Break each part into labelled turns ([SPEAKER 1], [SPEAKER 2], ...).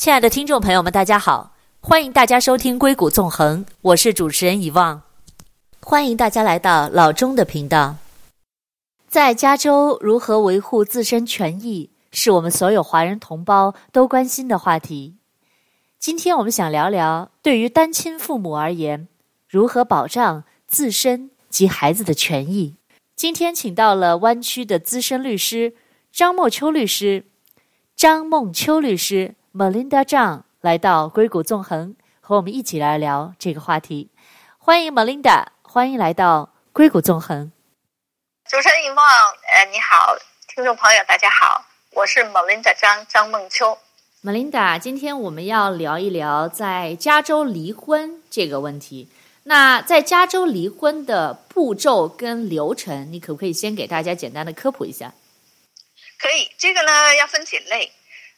[SPEAKER 1] 亲爱的听众朋友们，大家好，欢迎大家收听《硅谷纵横》，我是主持人遗忘，欢迎大家来到老钟的频道。在加州如何维护自身权益，是我们所有华人同胞都关心的话题。今天我们想聊聊，对于单亲父母而言，如何保障自身及孩子的权益。今天请到了湾区的资深律师张梦秋律师，张梦秋律师 Melinda 张来到硅谷纵横，和我们一起来聊这个话题。欢迎 Melinda，欢迎来到硅谷纵横。
[SPEAKER 2] 主持人尹梦，呃，你好，听众朋友，大家好，我是 Melinda 张张梦秋。
[SPEAKER 1] Melinda，今天我们要聊一聊在加州离婚这个问题。那在加州离婚的步骤跟流程，你可不可以先给大家简单的科普一下？
[SPEAKER 2] 可以，这个呢要分几类，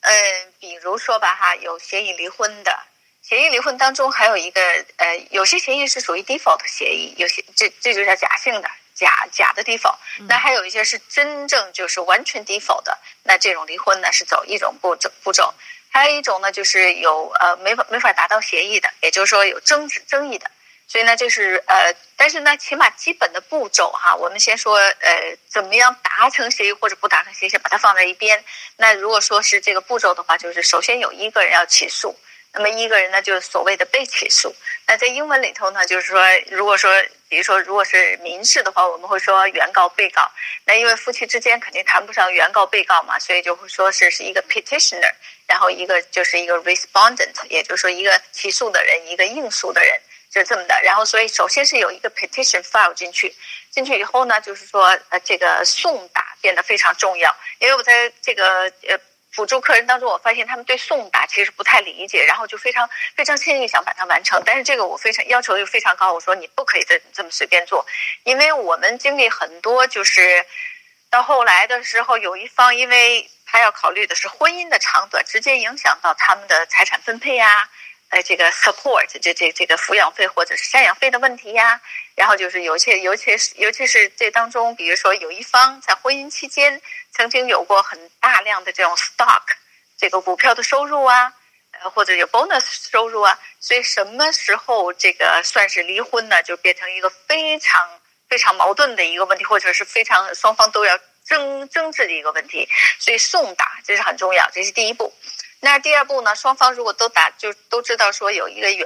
[SPEAKER 2] 嗯、呃，比如说吧哈，有协议离婚的，协议离婚当中还有一个呃，有些协议是属于 default 协议，有些这这就叫假性的假假的 default，那还有一些是真正就是完全 default 的，那这种离婚呢是走一种步骤步骤，还有一种呢就是有呃没法没法达到协议的，也就是说有争执争议的。所以呢，就是呃，但是呢，起码基本的步骤哈，我们先说呃，怎么样达成协议或者不达成协议，先把它放在一边。那如果说是这个步骤的话，就是首先有一个人要起诉，那么一个人呢，就是所谓的被起诉。那在英文里头呢，就是说，如果说比如说如果是民事的话，我们会说原告、被告。那因为夫妻之间肯定谈不上原告、被告嘛，所以就会说是是一个 petitioner，然后一个就是一个 respondent，也就是说一个起诉的人，一个应诉的人。就这么的，然后所以首先是有一个 petition file 进去，进去以后呢，就是说呃这个送达变得非常重要，因为我在这个呃辅助客人当中，我发现他们对送达其实不太理解，然后就非常非常轻易想把它完成，但是这个我非常要求又非常高，我说你不可以这这么随便做，因为我们经历很多，就是到后来的时候，有一方因为他要考虑的是婚姻的长短，直接影响到他们的财产分配呀、啊。呃，这个 support 这这这个抚养费或者是赡养费的问题呀，然后就是有些，尤其是尤其是这当中，比如说有一方在婚姻期间曾经有过很大量的这种 stock 这个股票的收入啊，呃或者有 bonus 收入啊，所以什么时候这个算是离婚呢？就变成一个非常非常矛盾的一个问题，或者是非常双方都要争争执的一个问题，所以送达这是很重要，这是第一步。那第二步呢？双方如果都打，就都知道说有一个有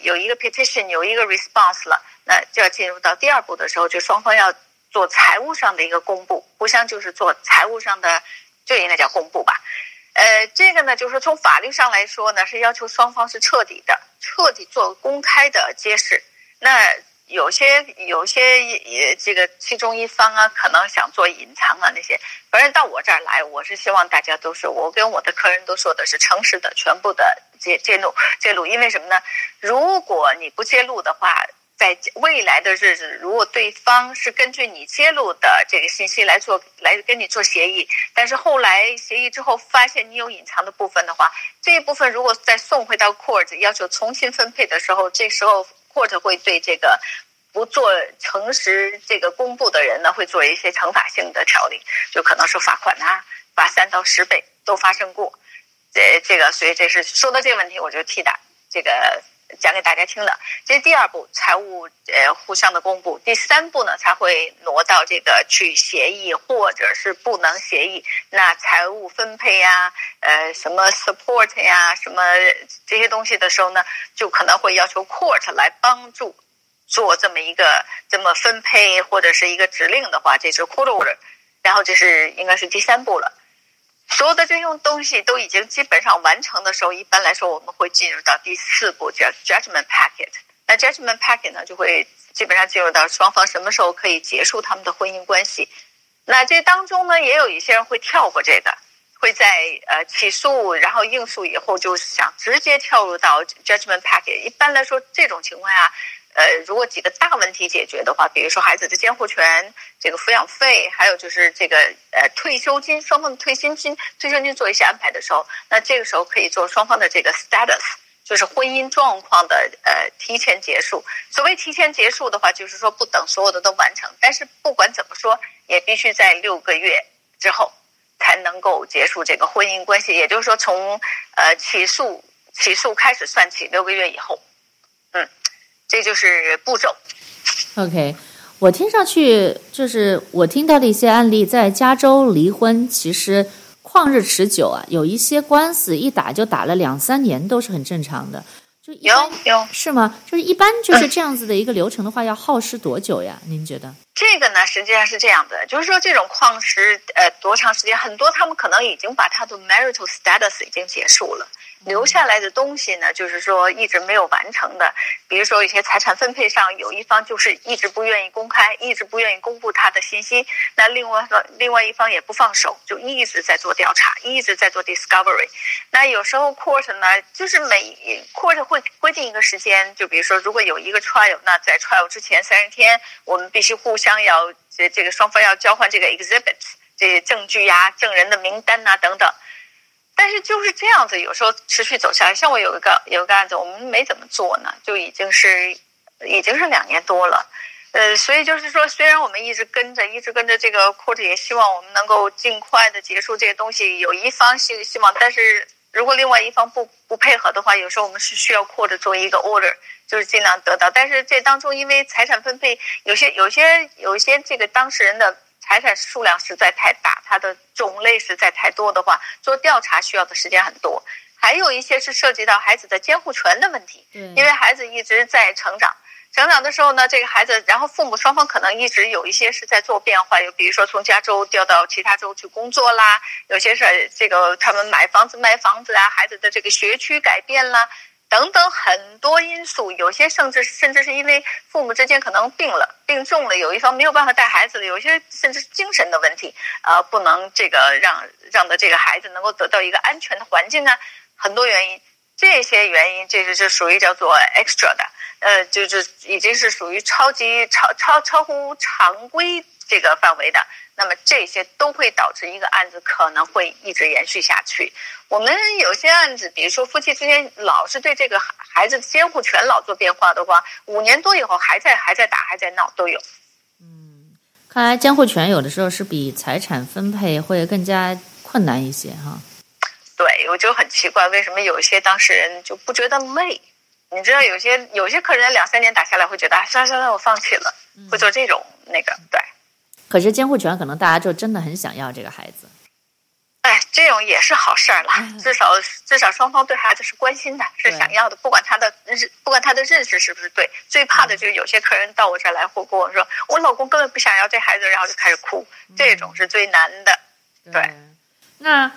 [SPEAKER 2] 有一个 petition，有一个 response 了，那就要进入到第二步的时候，就双方要做财务上的一个公布，互相就是做财务上的，就应该叫公布吧。呃，这个呢，就是从法律上来说呢，是要求双方是彻底的、彻底做公开的揭示。那。有些有些也这个其中一方啊，可能想做隐藏啊那些，反正到我这儿来，我是希望大家都是我跟我的客人都说的是诚实的，全部的揭揭露揭露，因为什么呢？如果你不揭露的话，在未来的日子，如果对方是根据你揭露的这个信息来做来跟你做协议，但是后来协议之后发现你有隐藏的部分的话，这一部分如果再送回到 court 要求重新分配的时候，这时候。或者会对这个不做诚实这个公布的人呢，会做一些惩罚性的条例，就可能是罚款啊，罚三到十倍都发生过。这这个，所以这是说到这个问题，我就替打这个讲给大家听的。这是第二步，财务呃互相的公布。第三步呢，才会挪到这个去协议，或者是不能协议，那财务分配呀，呃什么 support 呀，什么这些东西的时候呢，就可能会要求 court 来帮助做这么一个这么分配或者是一个指令的话，这是 court order，然后这是应该是第三步了。所有的这种东西都已经基本上完成的时候，一般来说我们会进入到第四步，叫 judgment packet。那 judgment packet 呢，就会基本上进入到双方什么时候可以结束他们的婚姻关系。那这当中呢，也有一些人会跳过这个，会在呃起诉然后应诉以后，就想直接跳入到 judgment packet。一般来说，这种情况下。呃，如果几个大问题解决的话，比如说孩子的监护权、这个抚养费，还有就是这个呃退休金，双方的退休金、退休金做一些安排的时候，那这个时候可以做双方的这个 status，就是婚姻状况的呃提前结束。所谓提前结束的话，就是说不等所有的都完成，但是不管怎么说，也必须在六个月之后，才能够结束这个婚姻关系。也就是说，从呃起诉起诉开始算起，六个月以后，这就是步骤。
[SPEAKER 1] OK，我听上去就是我听到的一些案例，在加州离婚其实旷日持久啊，有一些官司一打就打了两三年，都是很正常的。就
[SPEAKER 2] 有有
[SPEAKER 1] 是吗？就是一般就是这样子的一个流程的话，要耗时多久呀？您觉得？
[SPEAKER 2] 这个呢，实际上是这样的，就是说这种旷时呃多长时间，很多他们可能已经把他的 marital status 已经结束了。留下来的东西呢，就是说一直没有完成的，比如说一些财产分配上，有一方就是一直不愿意公开，一直不愿意公布他的信息，那另外方另外一方也不放手，就一直在做调查，一直在做 discovery。那有时候 court 呢，就是每 court 会规定一个时间，就比如说如果有一个 trial，那在 trial 之前三十天，我们必须互相要这这个双方要交换这个 exhibits 这些证据呀、证人的名单呐等等。但是就是这样子，有时候持续走下来，像我有一个有一个案子，我们没怎么做呢，就已经是已经是两年多了，呃，所以就是说，虽然我们一直跟着，一直跟着这个 court，也希望我们能够尽快的结束这个东西。有一方希希望，但是如果另外一方不不配合的话，有时候我们是需要 court 做一个 order，就是尽量得到。但是这当中，因为财产分配有些有些有些这个当事人的。财产数量实在太大，它的种类实在太多的话，做调查需要的时间很多。还有一些是涉及到孩子的监护权的问题，因为孩子一直在成长，成长的时候呢，这个孩子，然后父母双方可能一直有一些是在做变化，有比如说从加州调到其他州去工作啦，有些是这个他们买房子卖房子啊，孩子的这个学区改变啦。等等很多因素，有些甚至甚至是因为父母之间可能病了、病重了，有一方没有办法带孩子了，有些甚至是精神的问题，呃，不能这个让让的这个孩子能够得到一个安全的环境啊，很多原因，这些原因这是就属于叫做 extra 的，呃，就是已经是属于超级超超超乎常规这个范围的。那么这些都会导致一个案子可能会一直延续下去。我们有些案子，比如说夫妻之间老是对这个孩子的监护权老做变化的话，五年多以后还在还在打还在闹都有。
[SPEAKER 1] 嗯，看来监护权有的时候是比财产分配会更加困难一些哈。
[SPEAKER 2] 对，我就很奇怪，为什么有些当事人就不觉得累？你知道，有些有些客人两三年打下来会觉得，算了算了，我放弃了，会做这种那个对。
[SPEAKER 1] 可是监护权可能大家就真的很想要这个孩子，
[SPEAKER 2] 哎，这种也是好事儿了，至少至少双方对孩子是关心的，是想要的，不管他的认不管他的认识是不是对。最怕的就是有些客人到我这儿来，会跟我说，我老公根本不想要这孩子，然后就开始哭，这种是最难的。对。
[SPEAKER 1] 那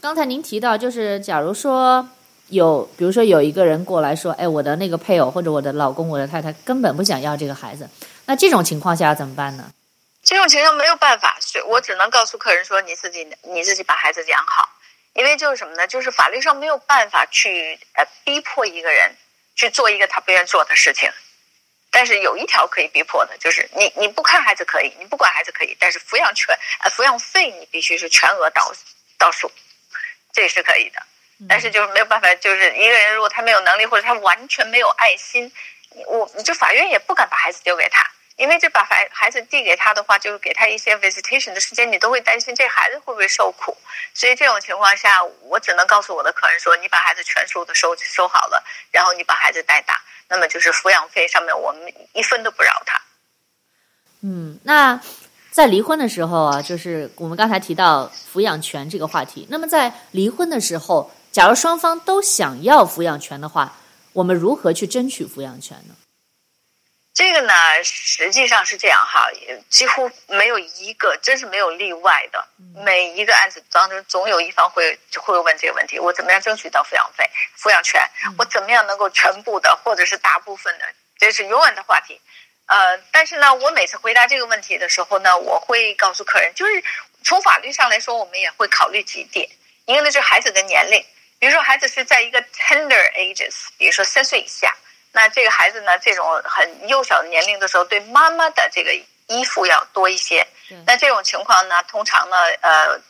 [SPEAKER 1] 刚才您提到，就是假如说有，比如说有一个人过来说，哎，我的那个配偶或者我的老公、我的太太根本不想要这个孩子，那这种情况下怎么办呢？
[SPEAKER 2] 这种情况没有办法，所以我只能告诉客人说：“你自己，你自己把孩子养好。”因为就是什么呢？就是法律上没有办法去呃逼迫一个人去做一个他不愿做的事情。但是有一条可以逼迫的，就是你你不看孩子可以，你不管孩子可以，但是抚养权呃抚养费你必须是全额到到数，这是可以的。但是就是没有办法，就是一个人如果他没有能力或者他完全没有爱心，我就法院也不敢把孩子丢给他。因为这把孩孩子递给他的话，就是给他一些 visitation 的时间，你都会担心这孩子会不会受苦。所以这种情况下，我只能告诉我的客人说：你把孩子全数的收收好了，然后你把孩子带大，那么就是抚养费上面我们一分都不饶他。
[SPEAKER 1] 嗯，那在离婚的时候啊，就是我们刚才提到抚养权这个话题。那么在离婚的时候，假如双方都想要抚养权的话，我们如何去争取抚养权呢？
[SPEAKER 2] 这个呢，实际上是这样哈，几乎没有一个，真是没有例外的。每一个案子当中，总有一方会会问这个问题：我怎么样争取到抚养费、抚养权？我怎么样能够全部的，或者是大部分的？这是永远的话题。呃，但是呢，我每次回答这个问题的时候呢，我会告诉客人，就是从法律上来说，我们也会考虑几点。一个呢，就是孩子的年龄，比如说孩子是在一个 tender ages，比如说三岁以下。那这个孩子呢，这种很幼小的年龄的时候，对妈妈的这个依附要多一些。那这种情况呢，通常呢，呃，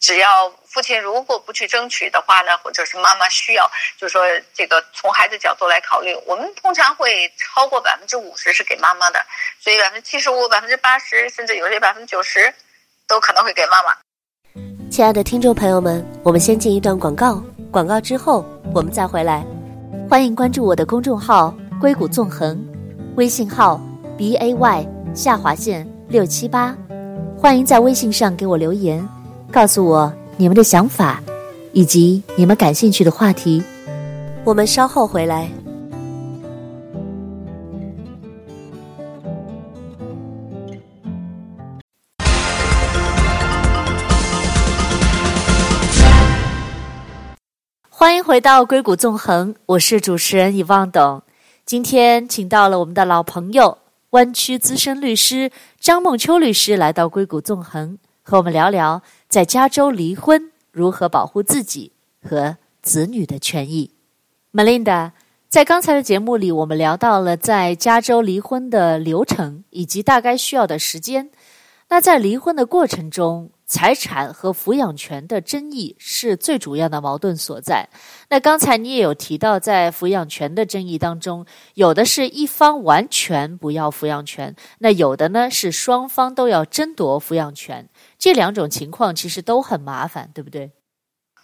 [SPEAKER 2] 只要父亲如果不去争取的话呢，或者是妈妈需要，就是说这个从孩子角度来考虑，我们通常会超过百分之五十是给妈妈的，所以百分之七十五、百分之八十，甚至有些百分之九十，都可能会给妈妈。
[SPEAKER 1] 亲爱的听众朋友们，我们先进一段广告，广告之后我们再回来。欢迎关注我的公众号“硅谷纵横”，微信号 b a y 下划线六七八。欢迎在微信上给我留言，告诉我你们的想法，以及你们感兴趣的话题。我们稍后回来。回到硅谷纵横，我是主持人遗忘董。今天请到了我们的老朋友湾区资深律师张梦秋律师来到硅谷纵横，和我们聊聊在加州离婚如何保护自己和子女的权益。Melinda，在刚才的节目里，我们聊到了在加州离婚的流程以及大概需要的时间。那在离婚的过程中，财产和抚养权的争议是最主要的矛盾所在。那刚才你也有提到，在抚养权的争议当中，有的是一方完全不要抚养权，那有的呢是双方都要争夺抚养权。这两种情况其实都很麻烦，对不对？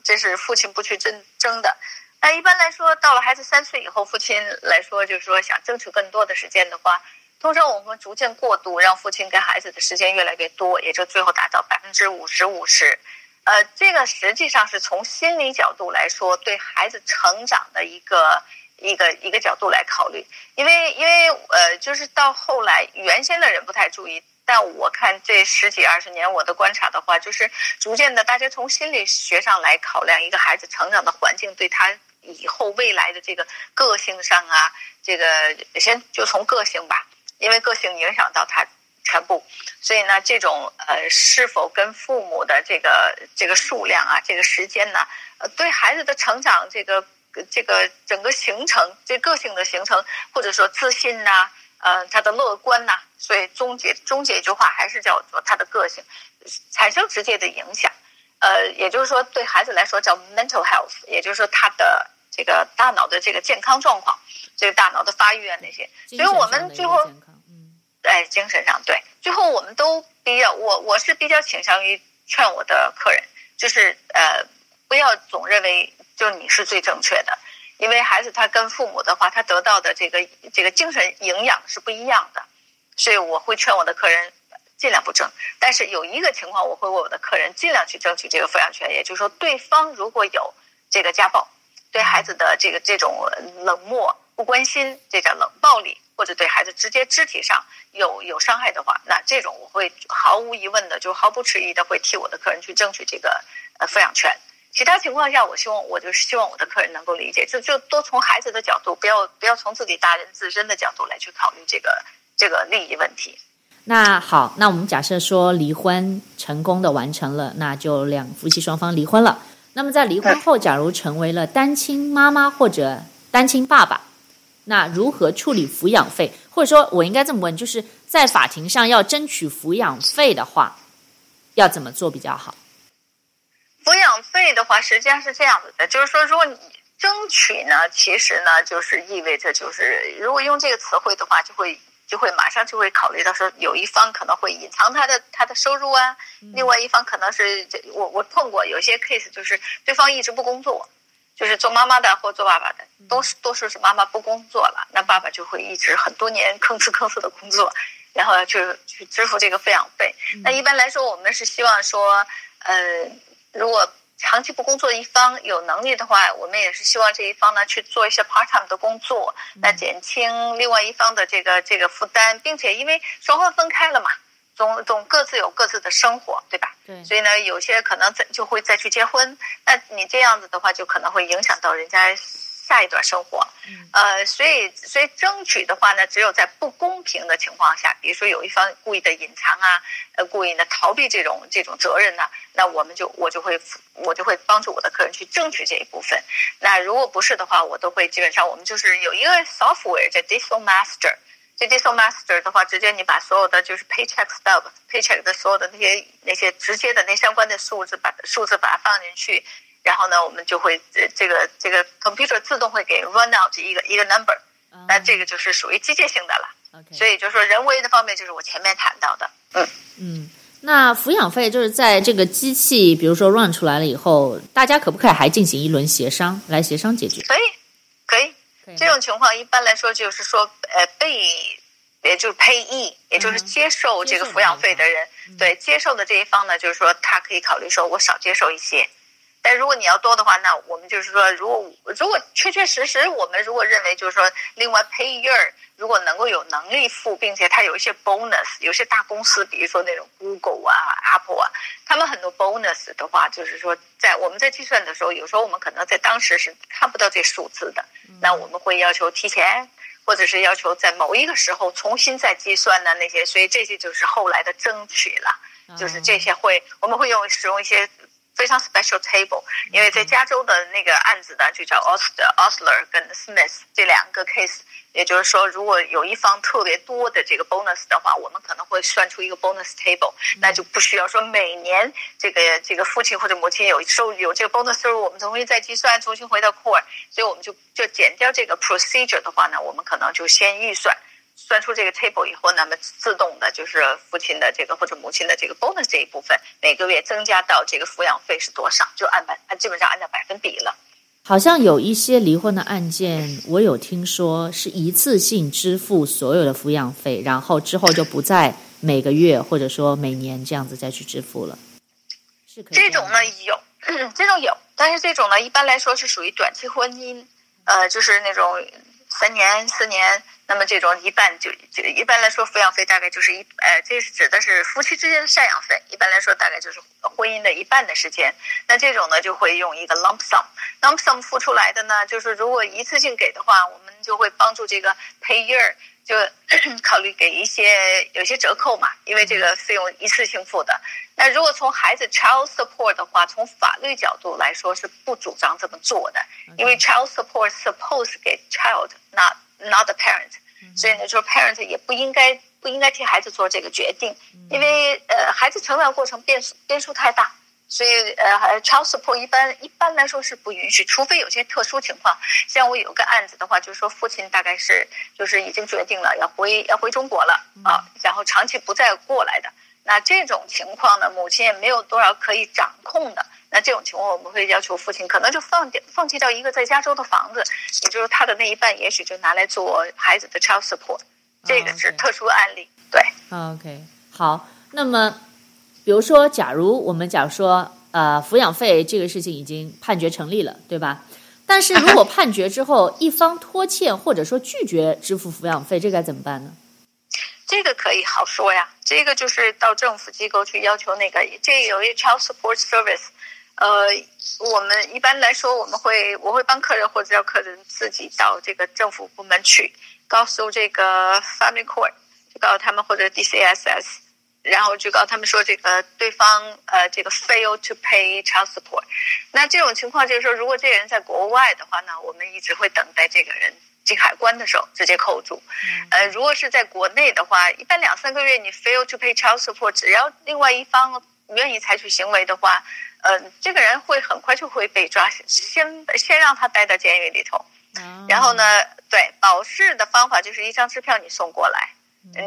[SPEAKER 2] 这是父亲不去争争的。那一般来说，到了孩子三岁以后，父亲来说就是说想争取更多的时间的话。通常我们逐渐过渡，让父亲跟孩子的时间越来越多，也就最后达到百分之五十五十。呃，这个实际上是从心理角度来说，对孩子成长的一个一个一个角度来考虑。因为因为呃，就是到后来，原先的人不太注意，但我看这十几二十年我的观察的话，就是逐渐的，大家从心理学上来考量一个孩子成长的环境，对他以后未来的这个个性上啊，这个先就从个性吧。因为个性影响到他全部，所以呢，这种呃，是否跟父母的这个这个数量啊，这个时间呢，呃，对孩子的成长，这个这个整个形成，这个性的形成，或者说自信呐，呃，他的乐观呐，所以终结终结一句话，还是叫做他的个性产生直接的影响，呃，也就是说，对孩子来说叫 mental health，也就是说他的这个大脑的这个健康状况，这个大脑的发育啊那些，所以我们最后。哎精神上，对，最后我们都比较，我我是比较倾向于劝我的客人，就是呃，不要总认为就你是最正确的，因为孩子他跟父母的话，他得到的这个这个精神营养是不一样的，所以我会劝我的客人尽量不争。但是有一个情况，我会为我的客人尽量去争取这个抚养权，也就是说，对方如果有这个家暴，对孩子的这个这种冷漠、不关心，这叫冷暴力。或者对孩子直接肢体上有有伤害的话，那这种我会毫无疑问的，就毫不迟疑的会替我的客人去争取这个呃抚养权。其他情况下，我希望我就是希望我的客人能够理解，就就多从孩子的角度，不要不要从自己大人自身的角度来去考虑这个这个利益问题。
[SPEAKER 1] 那好，那我们假设说离婚成功的完成了，那就两夫妻双方离婚了。那么在离婚后，假如成为了单亲妈妈或者单亲爸爸。那如何处理抚养费？或者说我应该这么问，就是在法庭上要争取抚养费的话，要怎么做比较好？
[SPEAKER 2] 抚养费的话，实际上是这样子的，就是说，如果你争取呢，其实呢，就是意味着，就是如果用这个词汇的话，就会就会马上就会考虑到说，有一方可能会隐藏他的他的收入啊，嗯、另外一方可能是我我碰过有些 case，就是对方一直不工作。就是做妈妈的或做爸爸的，都是多数是妈妈不工作了，那爸爸就会一直很多年吭哧吭哧的工作，然后去去支付这个抚养费。那一般来说，我们是希望说，呃，如果长期不工作的一方有能力的话，我们也是希望这一方呢去做一些 part time 的工作，那减轻另外一方的这个这个负担，并且因为双方分开了嘛。总总各自有各自的生活，对吧？对。所以呢，有些可能再就会再去结婚，那你这样子的话，就可能会影响到人家下一段生活。嗯。呃，所以所以争取的话呢，只有在不公平的情况下，比如说有一方故意的隐藏啊，呃，故意的逃避这种这种责任呢，那我们就我就会我就会帮助我的客人去争取这一部分。那如果不是的话，我都会基本上我们就是有一个 software 叫 Dispute Master。这 Dispute Master 的话，直接你把所有的就是 paycheck stub paycheck 的所有的那些那些直接的那相关的数字，把数字把它放进去，然后呢，我们就会这个这个 computer 自动会给 run out 一个一个 number，那这个就是属于机械性的了。Okay. 所以就是说人为的方面就是我前面谈到的，嗯
[SPEAKER 1] 嗯。那抚养费就是在这个机器，比如说 run 出来了以后，大家可不可以还进行一轮协商，来协商解决？
[SPEAKER 2] 可以，可以。这种情况一般来说就是说，呃，被也就是 payee，也就是接受这个抚养费的人，嗯、对接受的这一方呢，就是说他可以考虑说，我少接受一些。但如果你要多的话，那我们就是说，如果如果确确实实，我们如果认为就是说，另外 payer 如果能够有能力付，并且它有一些 bonus，有些大公司，比如说那种 Google 啊、Apple 啊，他们很多 bonus 的话，就是说在我们在计算的时候，有时候我们可能在当时是看不到这数字的，那我们会要求提前，或者是要求在某一个时候重新再计算的那些，所以这些就是后来的争取了，就是这些会我们会用使用一些。非常 special table，因为在加州的那个案子呢，就叫 Osler Osler 跟 Smith 这两个 case，也就是说，如果有一方特别多的这个 bonus 的话，我们可能会算出一个 bonus table，那就不需要说每年这个这个父亲或者母亲有收入有这个 bonus 收入，我们重新再计算，重新回到 court，所以我们就就减掉这个 procedure 的话呢，我们可能就先预算。算出这个 table 以后，那么自动的就是父亲的这个或者母亲的这个 bonus 这一部分，每个月增加到这个抚养费是多少，就按百按基本上按照百分比了。
[SPEAKER 1] 好像有一些离婚的案件，我有听说是一次性支付所有的抚养费，然后之后就不再每个月或者说每年这样子再去支付了。是可以这，
[SPEAKER 2] 这种呢有，这种有，但是这种呢一般来说是属于短期婚姻，呃，就是那种三年四年。那么这种一半就就一般来说抚养费大概就是一呃，这是指的是夫妻之间的赡养费，一般来说大概就是婚姻的一半的时间。那这种呢就会用一个 lump sum，lump sum 付出来的呢，就是如果一次性给的话，我们就会帮助这个 payer 就 考虑给一些有些折扣嘛，因为这个费用一次性付的。那如果从孩子 child support 的话，从法律角度来说是不主张这么做的，因为 child support suppose 给 child not not the parent，所以呢，就是 parent 也不应该不应该替孩子做这个决定，因为呃，孩子成长过程变数变数太大，所以呃，child support 一般一般来说是不允许，除非有些特殊情况。像我有个案子的话，就是说父亲大概是就是已经决定了要回要回中国了啊，然后长期不再过来的，那这种情况呢，母亲也没有多少可以掌控的。那这种情况，我们会要求父亲可能就放掉放弃掉一个在加州的房子，也就是他的那一半，也许就拿来做孩子的 child support。这个是特殊案例。对。
[SPEAKER 1] OK，好。那么，比如说，假如我们假如说，呃，抚养费这个事情已经判决成立了，对吧？但是如果 判决之后一方拖欠或者说拒绝支付抚养费，这该怎么办呢？
[SPEAKER 2] 这个可以好说呀，这个就是到政府机构去要求那个，这有一个 child support service。呃，我们一般来说，我们会我会帮客人或者叫客人自己到这个政府部门去，告诉这个 family court，就告诉他们或者 DCSS，然后就告诉他们说这个对方呃这个 fail to pay child support。那这种情况就是说，如果这个人在国外的话呢，我们一直会等待这个人进海关的时候直接扣住。呃，如果是在国内的话，一般两三个月你 fail to pay child support，只要另外一方愿意采取行为的话。嗯、呃，这个人会很快就会被抓，先先让他待到监狱里头，然后呢，对，保释的方法就是一张支票你送过来，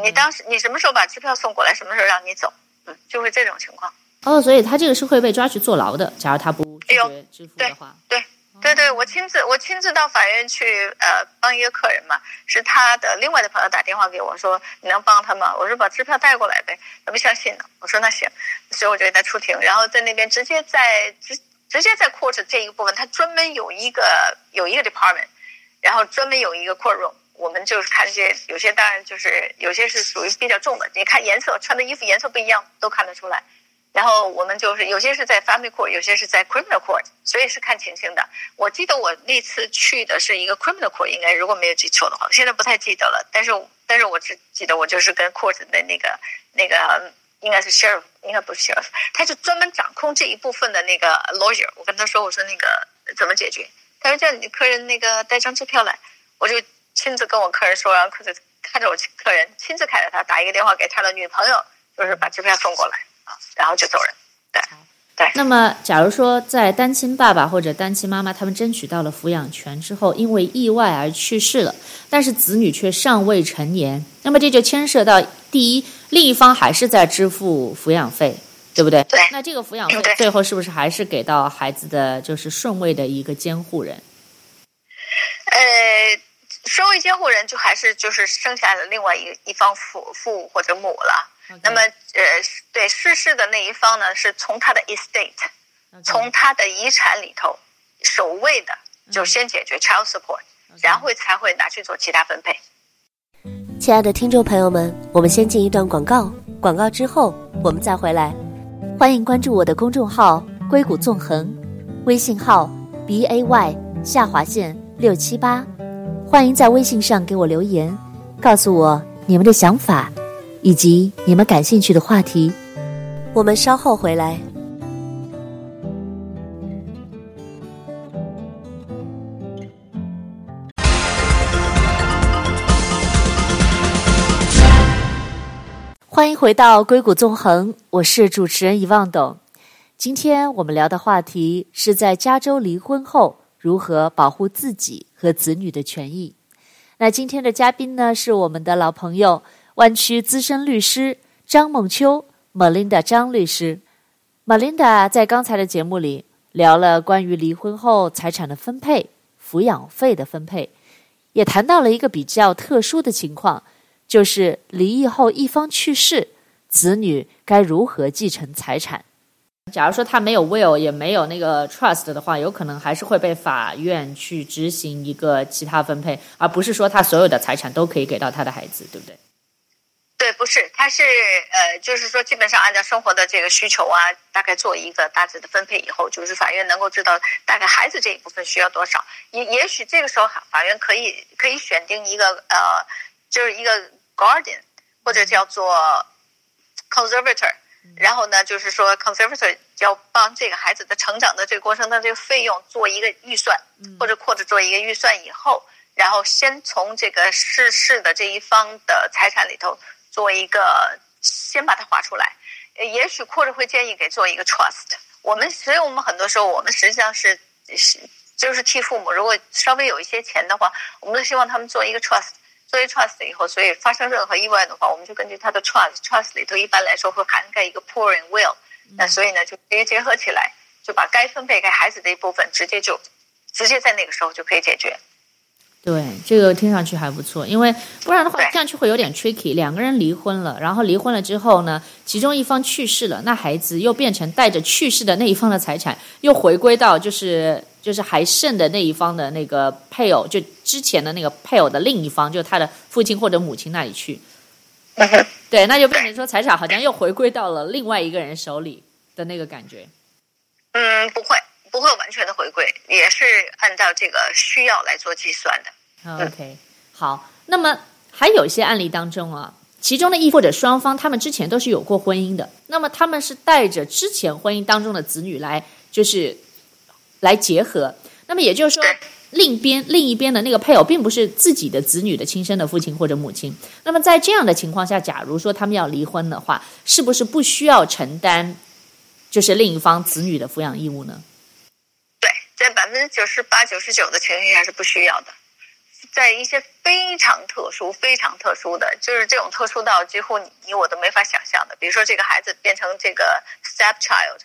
[SPEAKER 2] 你当时你什么时候把支票送过来，什么时候让你走，嗯，就会这种情况。
[SPEAKER 1] 哦，所以他这个是会被抓去坐牢的，假如他不拒绝支付的话。
[SPEAKER 2] 对。对对对，我亲自我亲自到法院去，呃，帮一个客人嘛，是他的另外的朋友打电话给我说，你能帮他吗？我说把支票带过来呗，他不相信呢。我说那行，所以我就给他出庭，然后在那边直接在直直接在 court 这一个部分，他专门有一个有一个 department，然后专门有一个 court room，我们就是看这些，有些当然就是有些是属于比较重的，你看颜色，穿的衣服颜色不一样都看得出来。然后我们就是有些是在 family court，有些是在 criminal court，所以是看情形的。我记得我那次去的是一个 criminal court，应该如果没有记错的话，我现在不太记得了。但是但是我只记得我就是跟 court 的那个那个应该是 sheriff，应该不是 sheriff，他就专门掌控这一部分的那个 lawyer。我跟他说，我说那个怎么解决？他说叫你客人那个带张支票来，我就亲自跟我客人说，然后客人看着我客人亲自看着他打一个电话给他的女朋友，就是把支票送过来。然后就走人，对对。
[SPEAKER 1] 那么，假如说在单亲爸爸或者单亲妈妈他们争取到了抚养权之后，因为意外而去世了，但是子女却尚未成年，那么这就牵涉到第一，另一方还是在支付抚养费，对不对？
[SPEAKER 2] 对。
[SPEAKER 1] 那这个抚养费最后是不是还是给到孩子的就是顺位的一个监护人？
[SPEAKER 2] 呃，顺位监护人就还是就是剩下的另外一一方父父或者母了。那么呃，对逝世的那一方呢，是从他的 estate，Okay. 从他的遗产里头首位的就先解决 child support，Okay. 然后才会拿去做其他分配。
[SPEAKER 1] 亲爱的听众朋友们，我们先进一段广告，广告之后我们再回来。欢迎关注我的公众号“硅谷纵横”，微信号 b a y 下划线六七八。欢迎在微信上给我留言，告诉我你们的想法，以及你们感兴趣的话题。我们稍后回来。欢迎回到硅谷纵横，我是主持人遗忘董。今天我们聊的话题是在加州离婚后如何保护自己和子女的权益。那今天的嘉宾呢，是我们的老朋友湾区资深律师张梦秋 Melinda 张律师。Melinda 在刚才的节目里聊了关于离婚后财产的分配、抚养费的分配，也谈到了一个比较特殊的情况。就是离异后一方去世，子女该如何继承财产？假如说他没有 will 也没有那个 trust 的话，有可能还是会被法院去执行一个其他分配，而不是说他所有的财产都可以给到他的孩子，对不对？
[SPEAKER 2] 对，不是，他是呃，就是说基本上按照生活的这个需求啊，大概做一个大致的分配以后，就是法院能够知道大概孩子这一部分需要多少，也也许这个时候法院可以可以选定一个呃，就是一个。Guardian 或者叫做 conservator，然后呢，就是说 conservator 要帮这个孩子的成长的这个过程的这个费用做一个预算，或者或者做一个预算以后，然后先从这个逝世的这一方的财产里头做一个，先把它划出来。也许或者会建议给做一个 trust。我们所以我们很多时候我们实际上是是就是替父母，如果稍微有一些钱的话，我们都希望他们做一个 trust。作为 trust 以后，所以发生任何意外的话，我们就根据他的 trust，trust 里头一般来说会涵盖一个 pour in will，那所以呢就直接结合起来，就把该分配给孩子的一部分直接就直接在那个时候就可以解决。
[SPEAKER 1] 对，这个听上去还不错，因为不然的话这样去会有点 tricky。两个人离婚了，然后离婚了之后呢，其中一方去世了，那孩子又变成带着去世的那一方的财产，又回归到就是。就是还剩的那一方的那个配偶，就之前的那个配偶的另一方，就他的父亲或者母亲那里去。对，那就变成说财产好像又回归到了另外一个人手里的那个感觉。
[SPEAKER 2] 嗯，不会，不会完全的回归，也是按照这个需要来做计算的。
[SPEAKER 1] OK，好。那么还有一些案例当中啊，其中的一或者双方他们之前都是有过婚姻的，那么他们是带着之前婚姻当中的子女来，就是。来结合，那么也就是说，另一边另一边的那个配偶并不是自己的子女的亲生的父亲或者母亲。那么在这样的情况下，假如说他们要离婚的话，是不是不需要承担就是另一方子女的抚养义务呢？
[SPEAKER 2] 对，在百分之九十八、九十九的情况下是不需要的。在一些非常特殊、非常特殊的，就是这种特殊到几乎你你我都没法想象的，比如说这个孩子变成这个 stepchild。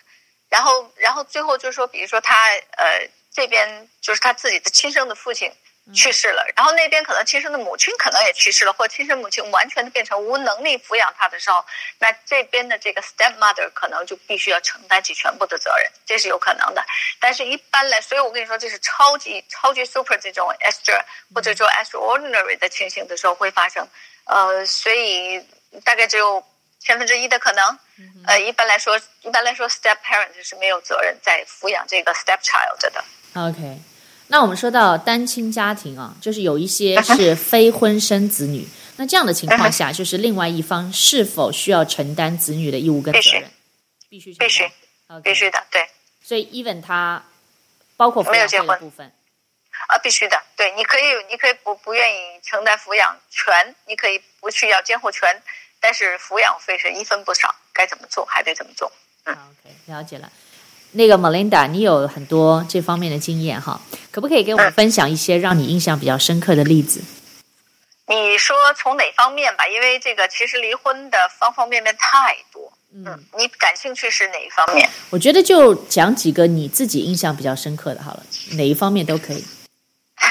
[SPEAKER 2] 然后，然后最后就是说，比如说他呃这边就是他自己的亲生的父亲去世了，然后那边可能亲生的母亲可能也去世了，或亲生母亲完全的变成无能力抚养他的时候，那这边的这个 stepmother 可能就必须要承担起全部的责任，这是有可能的。但是一般来，所以我跟你说，这是超级超级 super 这种 extra 或者说 extraordinary 的情形的时候会发生，呃，所以大概只有。千分之一的可能，呃，一般来说，一般来说，step parent 是没有责任在抚养这个 step child 的。
[SPEAKER 1] OK，那我们说到单亲家庭啊，就是有一些 是非婚生子女，那这样的情况下，就是另外一方是否需要承担子女的义务跟责任？必须，
[SPEAKER 2] 必须，必须，okay. 必须的，对。
[SPEAKER 1] 所以 even 他包括抚养费的部分
[SPEAKER 2] 啊，必须的，对，你可以，你可以不不愿意承担抚养权，你可以不去要监护权。但是抚养费是一分不少，该怎么做还得怎么做。嗯
[SPEAKER 1] ，OK，了解了。那个 Melinda，你有很多这方面的经验哈，可不可以给我们分享一些让你印象比较深刻的例子？
[SPEAKER 2] 你说从哪方面吧？因为这个其实离婚的方方面面太多。嗯，你感兴趣是哪一方面？
[SPEAKER 1] 我觉得就讲几个你自己印象比较深刻的好了，哪一方面都可以。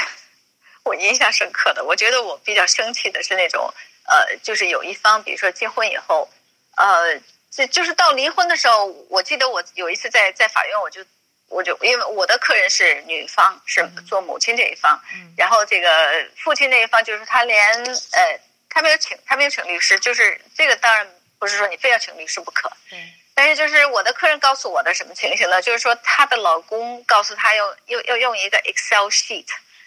[SPEAKER 2] 我印象深刻的，我觉得我比较生气的是那种，呃，就是有一方，比如说结婚以后，呃，这就是到离婚的时候，我记得我有一次在在法院，我就我就因为我的客人是女方，是做母亲这一方，嗯，然后这个父亲那一方就是他连呃，他没有请他没有请律师，就是这个当然。不是说你非要请律师不可，对。但是就是我的客人告诉我的什么情形呢？就是说她的老公告诉她要要要用一个 Excel sheet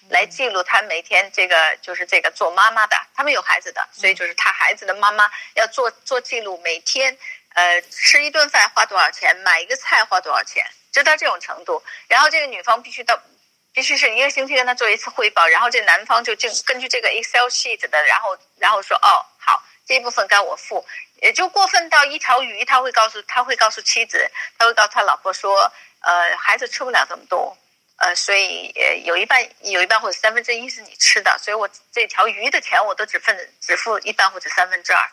[SPEAKER 2] 来记录她每天这个就是这个做妈妈的，他们有孩子的，所以就是她孩子的妈妈要做做记录，每天呃吃一顿饭花多少钱，买一个菜花多少钱，就到这种程度。然后这个女方必须到必须是一个星期跟他做一次汇报，然后这男方就就根据这个 Excel sheet 的，然后然后说哦好，这一部分该我付。也就过分到一条鱼，他会告诉他会告诉妻子，他会告诉他老婆说，呃，孩子吃不了这么多，呃，所以呃有一半有一半或者三分之一是你吃的，所以我这条鱼的钱我都只分只付一半或者三分之二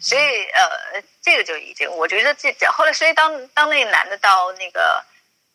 [SPEAKER 2] 所以呃这个就已经我觉得这这后来，所以当当那个男的到那个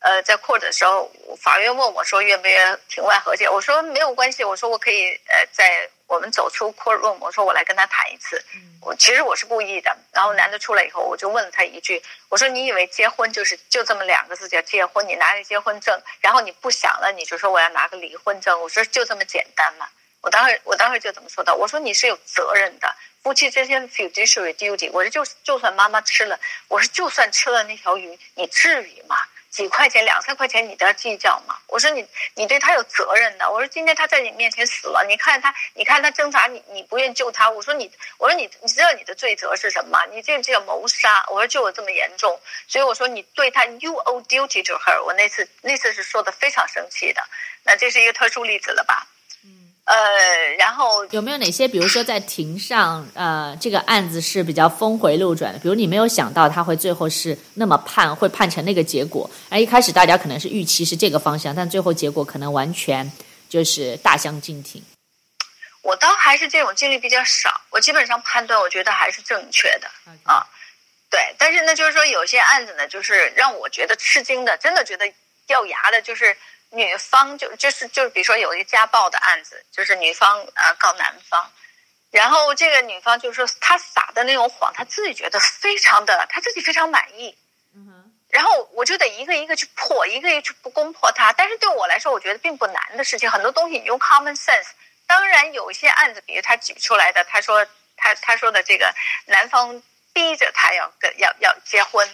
[SPEAKER 2] 呃在 court 的时候，法院问我说愿不愿意庭外和解，我说没有关系，我说我可以呃在。我们走出 court room，我说我来跟他谈一次。我其实我是故意的。然后男的出来以后，我就问了他一句：“我说你以为结婚就是就这么两个字叫结婚？你拿着结婚证，然后你不想了，你就说我要拿个离婚证？我说就这么简单吗？我当时我当时就怎么说的。我说你是有责任的，夫妻之间 fiduciary duty。我说就就算妈妈吃了，我说就算吃了那条鱼，你至于吗？”几块钱，两三块钱，你都要计较吗？我说你，你对他有责任的。我说今天他在你面前死了，你看他，你看他挣扎，你你不愿救他。我说你，我说你，你知道你的罪责是什么？你这个叫谋杀。我说就有这么严重，所以我说你对他，you owe duty to her。我那次那次是说的非常生气的。那这是一个特殊例子了吧？呃，然后
[SPEAKER 1] 有没有哪些，比如说在庭上，呃，这个案子是比较峰回路转的？比如你没有想到他会最后是那么判，会判成那个结果。而一开始大家可能是预期是这个方向，但最后结果可能完全就是大相径庭。
[SPEAKER 2] 我倒还是这种经历比较少，我基本上判断我觉得还是正确的.啊。对，但是呢，就是说有些案子呢，就是让我觉得吃惊的，真的觉得掉牙的，就是。女方就就是就是，比如说有一个家暴的案子，就是女方呃告男方，然后这个女方就说她撒的那种谎，她自己觉得非常的，她自己非常满意。嗯哼。然后我就得一个一个去破，一个一个去不攻破她。但是对我来说，我觉得并不难的事情，很多东西你用 common sense。当然有一些案子，比如他举出来的，他说他他说的这个男方逼着他要跟要要结婚。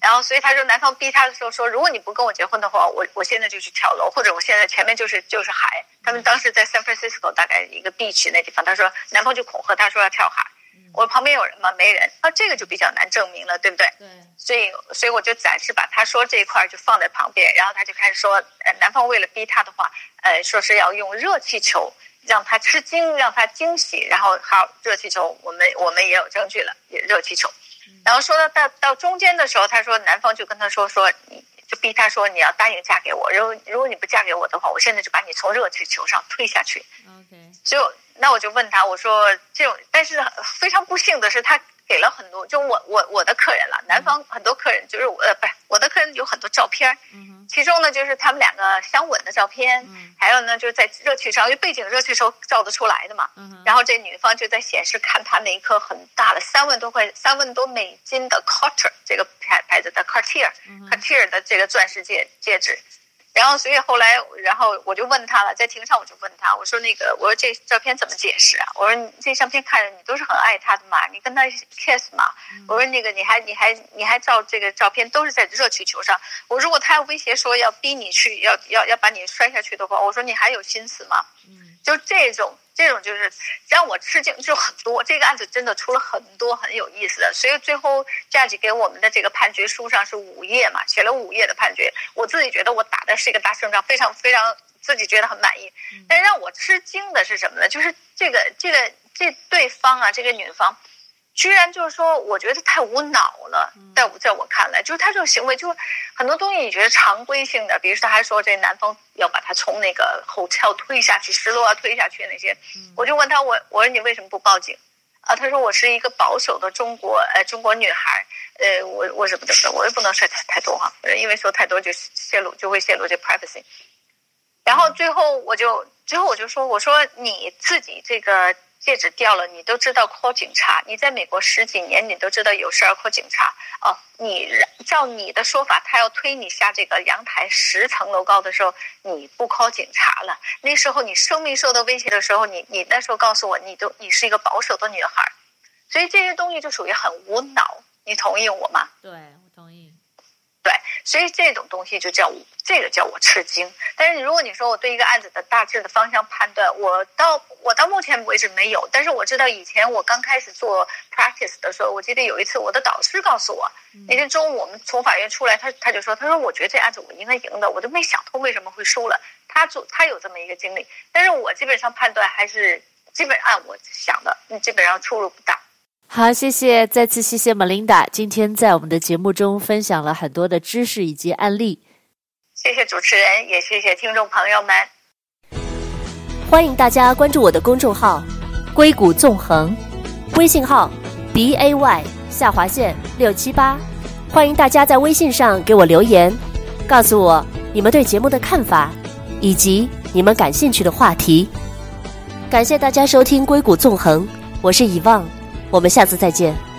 [SPEAKER 2] 然后，所以他说，男方逼他的时候说，如果你不跟我结婚的话，我我现在就去跳楼，或者我现在前面就是就是海。他们当时在 San Francisco 大概一个 beach 那地方，他说男方就恐吓他说要跳海。我旁边有人吗？没人。啊，这个就比较难证明了，对不对？对。所以，所以我就暂时把他说这一块就放在旁边，然后他就开始说，呃，男方为了逼他的话，呃，说是要用热气球让他吃惊，让他惊喜，然后好，热气球，我们我们也有证据了，也热气球。然后说到到到中间的时候，他说男方就跟他说说，你就逼他说你要答应嫁给我，如果如果你不嫁给我的话，我现在就把你从热气球上推下去。OK，就那我就问他，我说这种，但是非常不幸的是他。给了很多，就我我我的客人了，男方很多客人就是我呃不是我的客人有很多照片，其中呢就是他们两个相吻的照片，还有呢就是在热气上，因为背景热气球照得出来的嘛，然后这女方就在显示看她那一颗很大的三万多块三万多美金的 Cartier 这个牌牌子的 Cartier Cartier 的这个钻石戒戒指。然后，所以后来，然后我就问他了，在庭上我就问他，我说那个，我说这照片怎么解释啊？我说你这相片看着你都是很爱他的嘛，你跟他 kiss 嘛？我说那个你还你还你还照这个照片都是在热气球上。我如果他要威胁说要逼你去，要要要把你摔下去的话，我说你还有心思吗？就这种。这种就是让我吃惊，就很多。这个案子真的出了很多很有意思的，所以最后 judge 给我们的这个判决书上是五页嘛，写了五页的判决。我自己觉得我打的是一个大胜仗，非常非常自己觉得很满意。但让我吃惊的是什么呢？就是这个这个这对方啊，这个女方，居然就是说，我觉得太无脑了。在我在我看来，就是他这种行为，就很多东西你觉得常规性的，比如说他还说这男方要把他从那个 hotel 推下去，十楼啊推下去那些，我就问他，我我说你为什么不报警？啊，他说我是一个保守的中国呃中国女孩，呃我我是不怎么的，我也不能说太太多哈，因为说太多就泄露就会泄露这 privacy。然后最后我就最后我就说，我说你自己这个。戒指掉了，你都知道 call 警察。你在美国十几年，你都知道有事儿 call 警察。哦，你照你的说法，他要推你下这个阳台十层楼高的时候，你不 call 警察了。那时候你生命受到威胁的时候，你你那时候告诉我，你都你是一个保守的女孩，所以这些东西就属于很无脑。你同意我吗？
[SPEAKER 3] 对，我同意。
[SPEAKER 2] 对，所以这种东西就叫我这个叫我吃惊。但是如果你说我对一个案子的大致的方向判断，我到我到目前为止没有。但是我知道以前我刚开始做 practice 的时候，我记得有一次我的导师告诉我，那天中午我们从法院出来，他他就说，他说我觉得这案子我应该赢的，我都没想通为什么会输了。他做他有这么一个经历，但是我基本上判断还是基本按我想的，基本上出入不大。
[SPEAKER 3] 好，谢谢，再次谢谢 Melinda，今天在我们的节目中分享了很多的知识以及案例。
[SPEAKER 2] 谢谢主持人，也谢谢听众朋友们。
[SPEAKER 3] 欢迎大家关注我的公众号“硅谷纵横”，微信号 b a y 下划线六七八。欢迎大家在微信上给我留言，告诉我你们对节目的看法，以及你们感兴趣的话题。感谢大家收听《硅谷纵横》，我是以望。我们下次再见。